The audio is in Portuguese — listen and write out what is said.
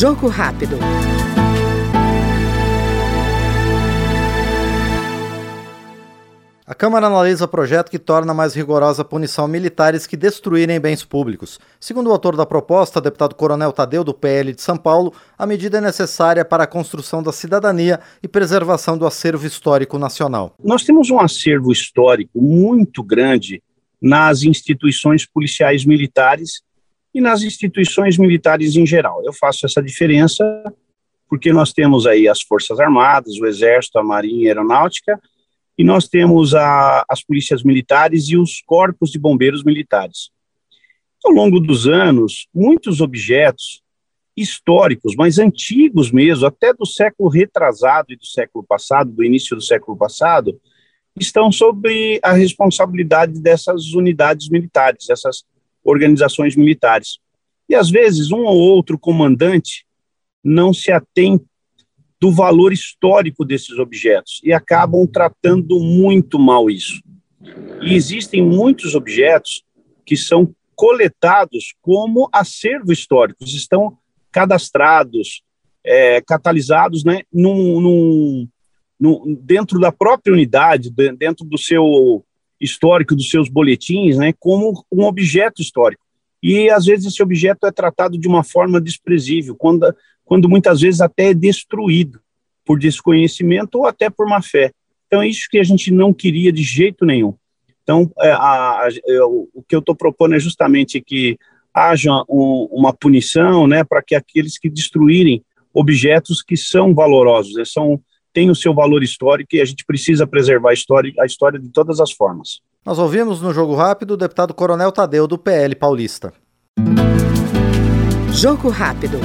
Jogo rápido. A Câmara analisa projeto que torna mais rigorosa a punição a militares que destruírem bens públicos. Segundo o autor da proposta, deputado Coronel Tadeu, do PL de São Paulo, a medida é necessária para a construção da cidadania e preservação do acervo histórico nacional. Nós temos um acervo histórico muito grande nas instituições policiais militares e nas instituições militares em geral. Eu faço essa diferença porque nós temos aí as Forças Armadas, o Exército, a Marinha a Aeronáutica, e nós temos a, as polícias militares e os corpos de bombeiros militares. Ao longo dos anos, muitos objetos históricos, mas antigos mesmo, até do século retrasado e do século passado, do início do século passado, estão sob a responsabilidade dessas unidades militares, dessas organizações militares. E às vezes um ou outro comandante não se atém do valor histórico desses objetos e acabam tratando muito mal isso. E existem muitos objetos que são coletados como acervo históricos, estão cadastrados, é, catalisados né, num, num, num, dentro da própria unidade, dentro do seu histórico, dos seus boletins, né, como um objeto histórico. E às vezes esse objeto é tratado de uma forma desprezível, quando quando muitas vezes até é destruído por desconhecimento ou até por má fé. Então, é isso que a gente não queria de jeito nenhum. Então, é, a, a, o que eu estou propondo é justamente que haja um, uma punição né, para que aqueles que destruírem objetos que são valorosos, né, são, têm o seu valor histórico e a gente precisa preservar a história, a história de todas as formas. Nós ouvimos no Jogo Rápido o deputado Coronel Tadeu, do PL Paulista. Jogo Rápido.